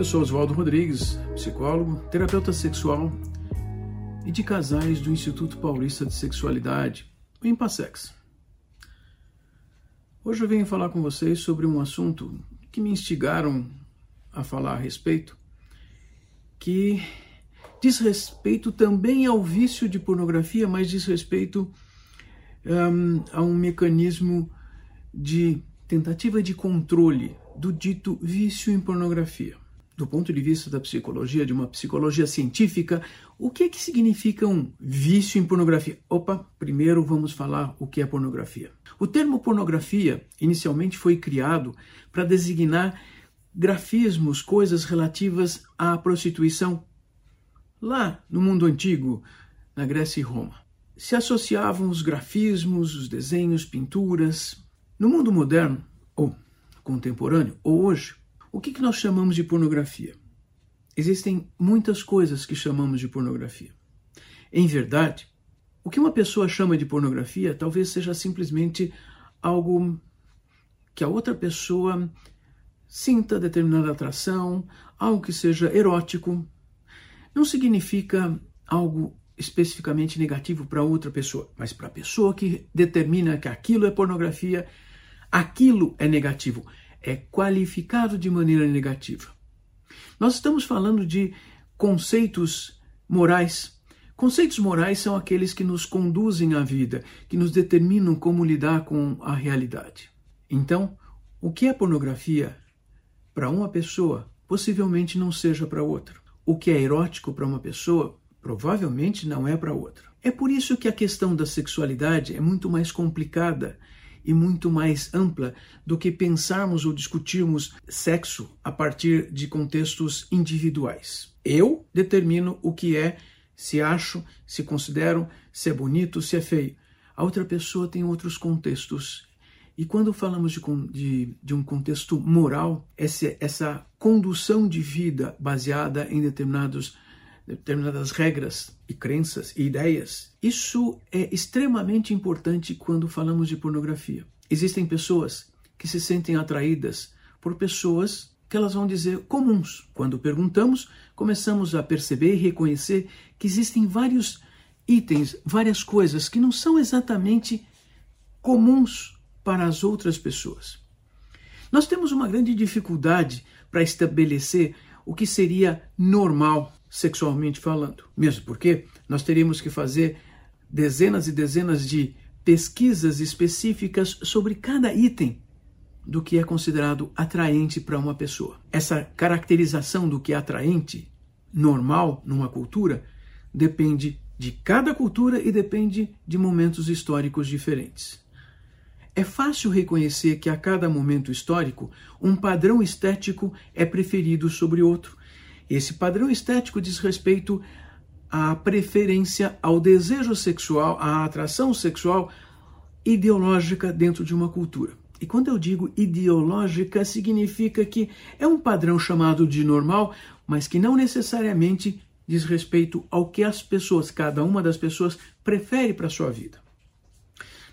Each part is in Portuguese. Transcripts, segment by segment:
Eu sou Oswaldo Rodrigues, psicólogo, terapeuta sexual e de casais do Instituto Paulista de Sexualidade, o Impassex. Hoje eu venho falar com vocês sobre um assunto que me instigaram a falar a respeito, que diz respeito também ao vício de pornografia, mas diz respeito um, a um mecanismo de tentativa de controle do dito vício em pornografia. Do ponto de vista da psicologia, de uma psicologia científica, o que, é que significa um vício em pornografia? Opa, primeiro vamos falar o que é pornografia. O termo pornografia inicialmente foi criado para designar grafismos, coisas relativas à prostituição. Lá no mundo antigo, na Grécia e Roma, se associavam os grafismos, os desenhos, pinturas. No mundo moderno, ou contemporâneo, ou hoje, o que, que nós chamamos de pornografia? Existem muitas coisas que chamamos de pornografia. Em verdade, o que uma pessoa chama de pornografia talvez seja simplesmente algo que a outra pessoa sinta determinada atração, algo que seja erótico. Não significa algo especificamente negativo para outra pessoa, mas para a pessoa que determina que aquilo é pornografia, aquilo é negativo é qualificado de maneira negativa. Nós estamos falando de conceitos morais. Conceitos morais são aqueles que nos conduzem à vida, que nos determinam como lidar com a realidade. Então, o que é pornografia para uma pessoa possivelmente não seja para outra. O que é erótico para uma pessoa provavelmente não é para outra. É por isso que a questão da sexualidade é muito mais complicada e muito mais ampla do que pensarmos ou discutirmos sexo a partir de contextos individuais. Eu determino o que é, se acho, se considero, se é bonito, se é feio. A outra pessoa tem outros contextos. E quando falamos de, de, de um contexto moral, essa, essa condução de vida baseada em determinados determinadas regras e crenças e ideias. Isso é extremamente importante quando falamos de pornografia. Existem pessoas que se sentem atraídas por pessoas que elas vão dizer comuns. Quando perguntamos, começamos a perceber e reconhecer que existem vários itens, várias coisas que não são exatamente comuns para as outras pessoas. Nós temos uma grande dificuldade para estabelecer o que seria normal sexualmente falando. Mesmo porque nós teríamos que fazer dezenas e dezenas de pesquisas específicas sobre cada item do que é considerado atraente para uma pessoa. Essa caracterização do que é atraente, normal numa cultura, depende de cada cultura e depende de momentos históricos diferentes. É fácil reconhecer que a cada momento histórico um padrão estético é preferido sobre outro esse padrão estético diz respeito à preferência, ao desejo sexual, à atração sexual ideológica dentro de uma cultura. E quando eu digo ideológica, significa que é um padrão chamado de normal, mas que não necessariamente diz respeito ao que as pessoas, cada uma das pessoas, prefere para a sua vida.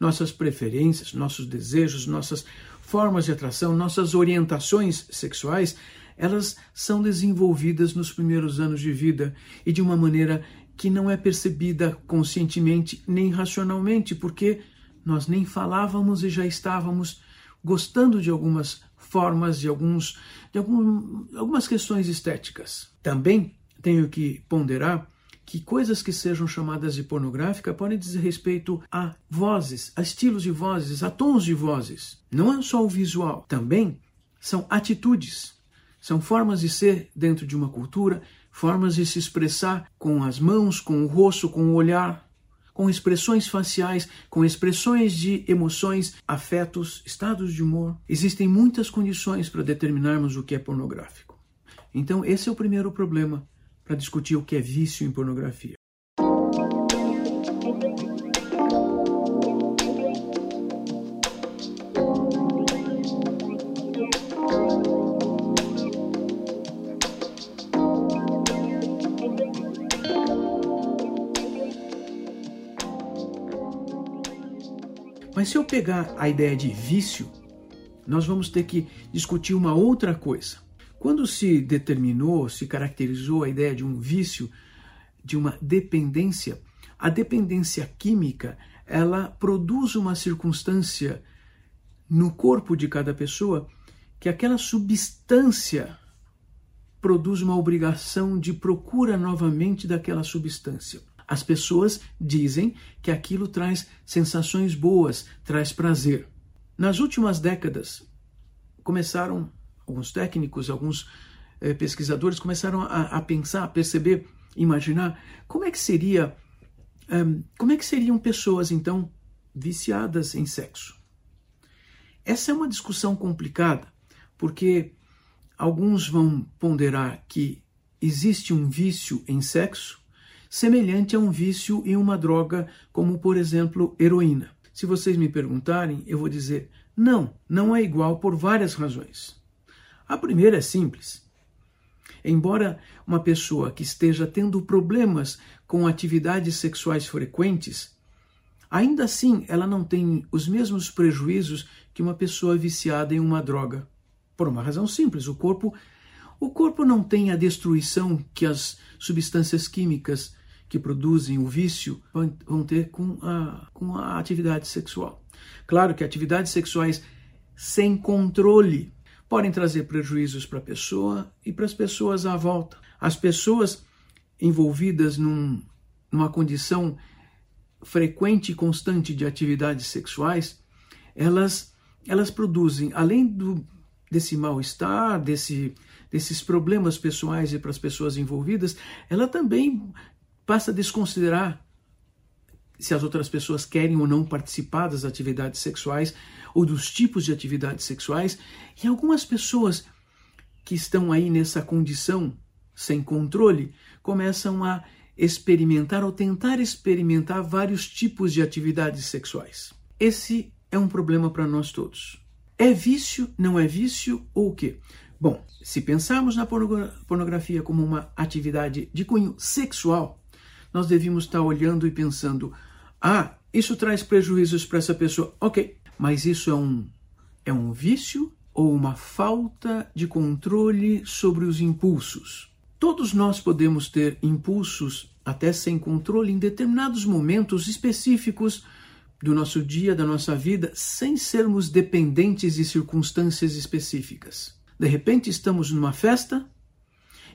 Nossas preferências, nossos desejos, nossas formas de atração, nossas orientações sexuais elas são desenvolvidas nos primeiros anos de vida e de uma maneira que não é percebida conscientemente nem racionalmente, porque nós nem falávamos e já estávamos gostando de algumas formas, de, alguns, de algum, algumas questões estéticas. Também tenho que ponderar que coisas que sejam chamadas de pornográfica podem dizer respeito a vozes, a estilos de vozes, a tons de vozes. Não é só o visual, também são atitudes. São formas de ser dentro de uma cultura, formas de se expressar com as mãos, com o rosto, com o olhar, com expressões faciais, com expressões de emoções, afetos, estados de humor. Existem muitas condições para determinarmos o que é pornográfico. Então, esse é o primeiro problema para discutir o que é vício em pornografia. Mas se eu pegar a ideia de vício, nós vamos ter que discutir uma outra coisa. Quando se determinou, se caracterizou a ideia de um vício, de uma dependência, a dependência química, ela produz uma circunstância no corpo de cada pessoa que aquela substância produz uma obrigação de procura novamente daquela substância. As pessoas dizem que aquilo traz sensações boas, traz prazer. Nas últimas décadas, começaram alguns técnicos, alguns eh, pesquisadores começaram a, a, pensar, a perceber, imaginar como é que seria, um, como é que seriam pessoas então viciadas em sexo. Essa é uma discussão complicada, porque alguns vão ponderar que existe um vício em sexo semelhante a um vício em uma droga, como por exemplo heroína. Se vocês me perguntarem, eu vou dizer: não, não é igual por várias razões. A primeira é simples. Embora uma pessoa que esteja tendo problemas com atividades sexuais frequentes, ainda assim ela não tem os mesmos prejuízos que uma pessoa viciada em uma droga. Por uma razão simples, o corpo o corpo não tem a destruição que as substâncias químicas que produzem o vício vão ter com a, com a atividade sexual. Claro que atividades sexuais sem controle podem trazer prejuízos para a pessoa e para as pessoas à volta. As pessoas envolvidas num, numa condição frequente e constante de atividades sexuais, elas, elas produzem, além do, desse mal-estar, desse, desses problemas pessoais e para as pessoas envolvidas, ela também passa a desconsiderar se as outras pessoas querem ou não participar das atividades sexuais ou dos tipos de atividades sexuais. E algumas pessoas que estão aí nessa condição sem controle começam a experimentar ou tentar experimentar vários tipos de atividades sexuais. Esse é um problema para nós todos. É vício, não é vício ou o quê? Bom, se pensarmos na pornografia como uma atividade de cunho sexual, nós devíamos estar olhando e pensando: ah, isso traz prejuízos para essa pessoa. Ok, mas isso é um, é um vício ou uma falta de controle sobre os impulsos? Todos nós podemos ter impulsos até sem controle em determinados momentos específicos do nosso dia, da nossa vida, sem sermos dependentes de circunstâncias específicas. De repente estamos numa festa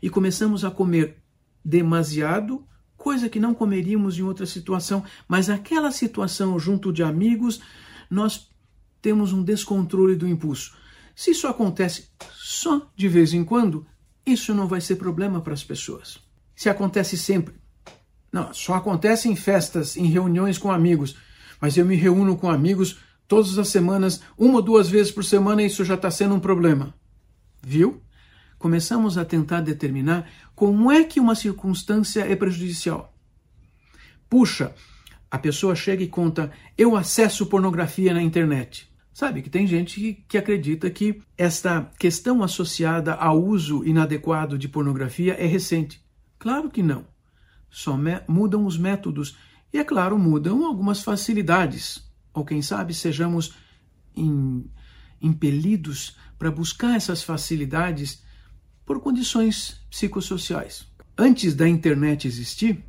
e começamos a comer demasiado coisa que não comeríamos em outra situação, mas aquela situação junto de amigos, nós temos um descontrole do impulso. Se isso acontece só de vez em quando, isso não vai ser problema para as pessoas. Se acontece sempre, não, só acontece em festas, em reuniões com amigos, mas eu me reúno com amigos todas as semanas, uma ou duas vezes por semana, e isso já está sendo um problema. Viu? começamos a tentar determinar como é que uma circunstância é prejudicial. Puxa, a pessoa chega e conta: eu acesso pornografia na internet. Sabe que tem gente que, que acredita que esta questão associada ao uso inadequado de pornografia é recente. Claro que não. Só mudam os métodos e, é claro, mudam algumas facilidades. Ou quem sabe sejamos impelidos para buscar essas facilidades por condições psicossociais. Antes da internet existir,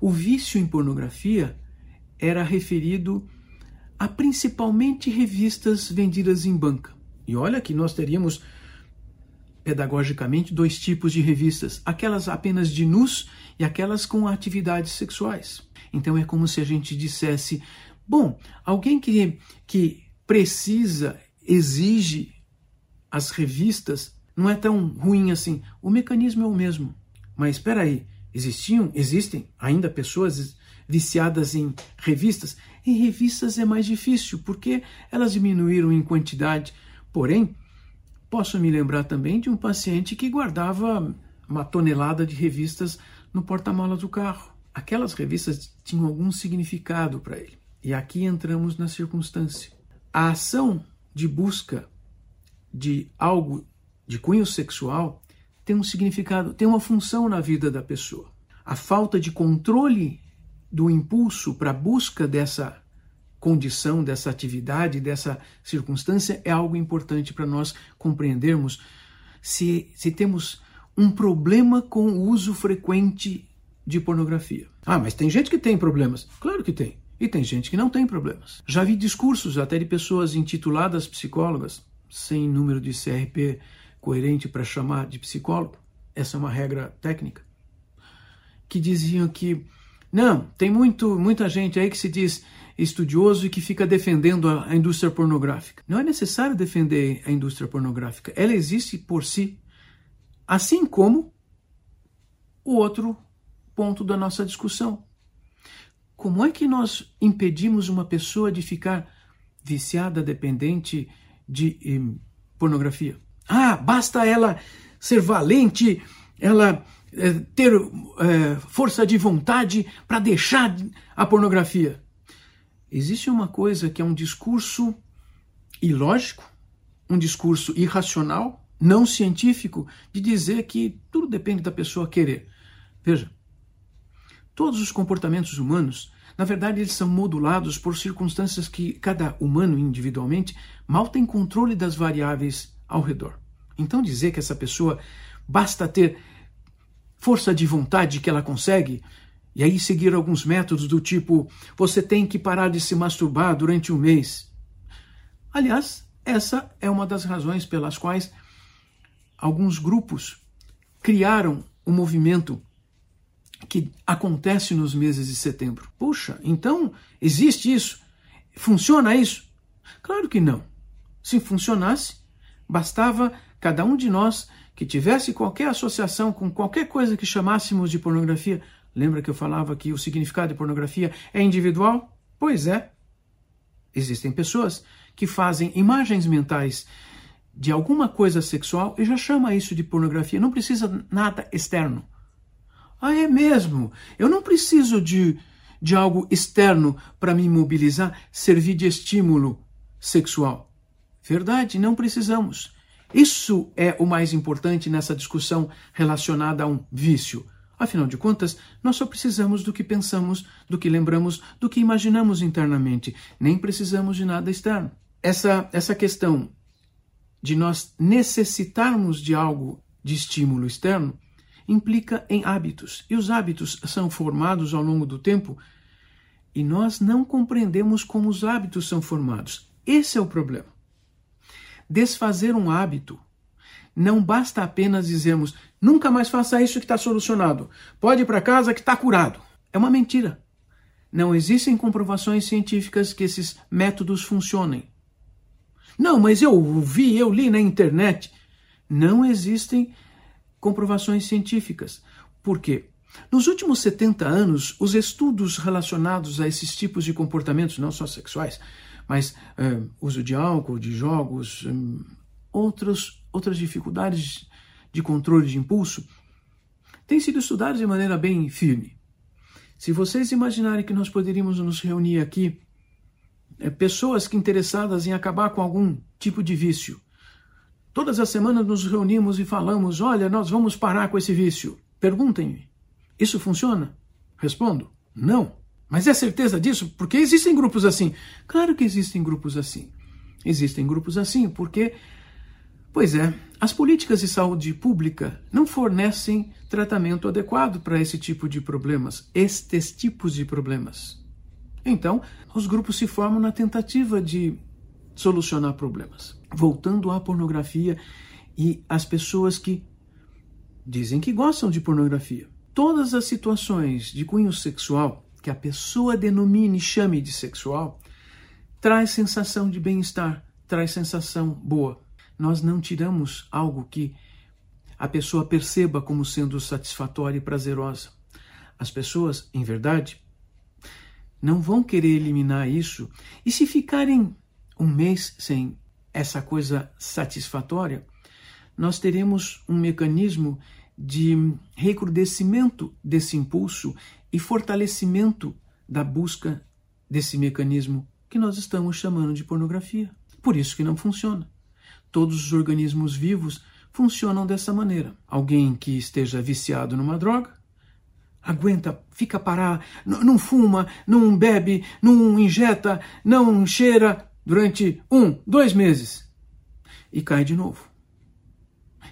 o vício em pornografia era referido a principalmente revistas vendidas em banca. E olha que nós teríamos pedagogicamente dois tipos de revistas: aquelas apenas de nus e aquelas com atividades sexuais. Então é como se a gente dissesse: bom, alguém que, que precisa, exige as revistas não é tão ruim assim. O mecanismo é o mesmo. Mas espera aí, existiam, existem ainda pessoas viciadas em revistas. Em revistas é mais difícil, porque elas diminuíram em quantidade. Porém, posso me lembrar também de um paciente que guardava uma tonelada de revistas no porta-malas do carro. Aquelas revistas tinham algum significado para ele. E aqui entramos na circunstância. A ação de busca de algo de cunho sexual tem um significado, tem uma função na vida da pessoa. A falta de controle do impulso para a busca dessa condição, dessa atividade, dessa circunstância é algo importante para nós compreendermos se, se temos um problema com o uso frequente de pornografia. Ah, mas tem gente que tem problemas. Claro que tem. E tem gente que não tem problemas. Já vi discursos até de pessoas intituladas psicólogas, sem número de CRP coerente para chamar de psicólogo, essa é uma regra técnica, que diziam que não, tem muito, muita gente aí que se diz estudioso e que fica defendendo a, a indústria pornográfica. Não é necessário defender a indústria pornográfica, ela existe por si, assim como o outro ponto da nossa discussão. Como é que nós impedimos uma pessoa de ficar viciada, dependente de eh, pornografia? Ah, basta ela ser valente, ela é, ter é, força de vontade para deixar a pornografia. Existe uma coisa que é um discurso ilógico, um discurso irracional, não científico, de dizer que tudo depende da pessoa querer. Veja, todos os comportamentos humanos, na verdade, eles são modulados por circunstâncias que cada humano individualmente mal tem controle das variáveis ao redor. Então dizer que essa pessoa basta ter força de vontade que ela consegue, e aí seguir alguns métodos do tipo você tem que parar de se masturbar durante um mês. Aliás, essa é uma das razões pelas quais alguns grupos criaram um movimento que acontece nos meses de setembro. Puxa, então existe isso? Funciona isso? Claro que não. Se funcionasse, bastava cada um de nós que tivesse qualquer associação com qualquer coisa que chamássemos de pornografia, lembra que eu falava que o significado de pornografia é individual? Pois é. Existem pessoas que fazem imagens mentais de alguma coisa sexual e já chama isso de pornografia. Não precisa nada externo. Ah, é mesmo? Eu não preciso de, de algo externo para me mobilizar, servir de estímulo sexual. Verdade, não precisamos. Isso é o mais importante nessa discussão relacionada a um vício. Afinal de contas, nós só precisamos do que pensamos, do que lembramos, do que imaginamos internamente. Nem precisamos de nada externo. Essa, essa questão de nós necessitarmos de algo de estímulo externo implica em hábitos. E os hábitos são formados ao longo do tempo e nós não compreendemos como os hábitos são formados. Esse é o problema. Desfazer um hábito não basta apenas dizermos nunca mais faça isso que está solucionado, pode ir para casa que está curado. É uma mentira. Não existem comprovações científicas que esses métodos funcionem. Não, mas eu vi, eu li na internet. Não existem comprovações científicas. Por quê? Nos últimos 70 anos, os estudos relacionados a esses tipos de comportamentos, não só sexuais, mas é, uso de álcool, de jogos, hum, outros, outras dificuldades de controle de impulso, têm sido estudados de maneira bem firme. Se vocês imaginarem que nós poderíamos nos reunir aqui, é, pessoas que interessadas em acabar com algum tipo de vício, todas as semanas nos reunimos e falamos: olha, nós vamos parar com esse vício. Perguntem-me, isso funciona? Respondo: não. Mas é certeza disso? Porque existem grupos assim. Claro que existem grupos assim. Existem grupos assim porque, pois é, as políticas de saúde pública não fornecem tratamento adequado para esse tipo de problemas, estes tipos de problemas. Então, os grupos se formam na tentativa de solucionar problemas. Voltando à pornografia e as pessoas que dizem que gostam de pornografia. Todas as situações de cunho sexual que a pessoa denomine e chame de sexual, traz sensação de bem-estar, traz sensação boa. Nós não tiramos algo que a pessoa perceba como sendo satisfatória e prazerosa. As pessoas, em verdade, não vão querer eliminar isso. E se ficarem um mês sem essa coisa satisfatória, nós teremos um mecanismo de recrudescimento desse impulso e fortalecimento da busca desse mecanismo que nós estamos chamando de pornografia. Por isso que não funciona. Todos os organismos vivos funcionam dessa maneira. Alguém que esteja viciado numa droga aguenta, fica parar, não fuma, não bebe, não injeta, não cheira durante um, dois meses e cai de novo.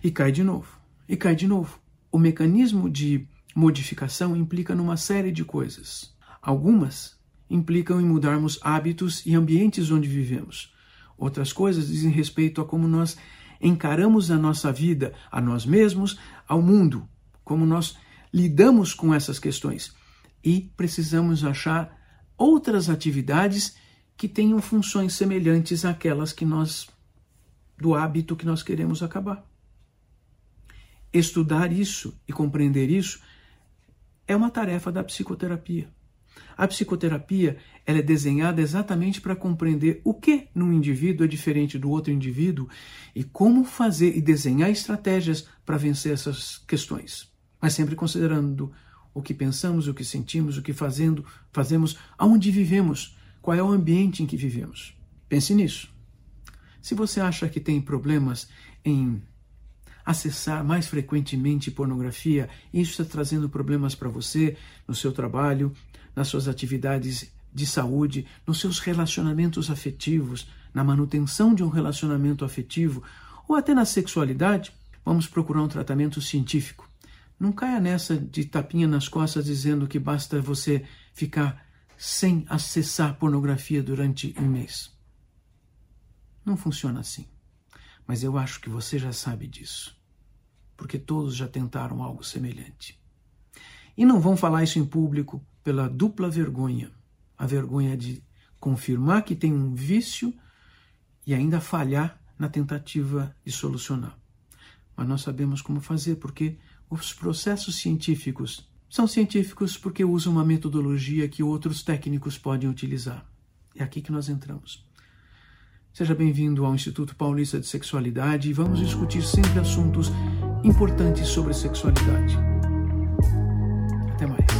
E cai de novo. E cai de novo. O mecanismo de modificação implica numa série de coisas. Algumas implicam em mudarmos hábitos e ambientes onde vivemos. Outras coisas dizem respeito a como nós encaramos a nossa vida, a nós mesmos, ao mundo, como nós lidamos com essas questões. E precisamos achar outras atividades que tenham funções semelhantes àquelas que nós do hábito que nós queremos acabar. Estudar isso e compreender isso é uma tarefa da psicoterapia. A psicoterapia ela é desenhada exatamente para compreender o que num indivíduo é diferente do outro indivíduo e como fazer e desenhar estratégias para vencer essas questões mas sempre considerando o que pensamos, o que sentimos, o que fazendo, fazemos, aonde vivemos, qual é o ambiente em que vivemos. Pense nisso. Se você acha que tem problemas em acessar mais frequentemente pornografia, isso está trazendo problemas para você no seu trabalho, nas suas atividades de saúde, nos seus relacionamentos afetivos, na manutenção de um relacionamento afetivo ou até na sexualidade, vamos procurar um tratamento científico. Não caia nessa de tapinha nas costas dizendo que basta você ficar sem acessar pornografia durante um mês. Não funciona assim. Mas eu acho que você já sabe disso. Porque todos já tentaram algo semelhante. E não vão falar isso em público pela dupla vergonha a vergonha de confirmar que tem um vício e ainda falhar na tentativa de solucionar. Mas nós sabemos como fazer, porque os processos científicos são científicos porque usam uma metodologia que outros técnicos podem utilizar. É aqui que nós entramos. Seja bem-vindo ao Instituto Paulista de Sexualidade e vamos discutir sempre assuntos importantes sobre sexualidade. Até mais.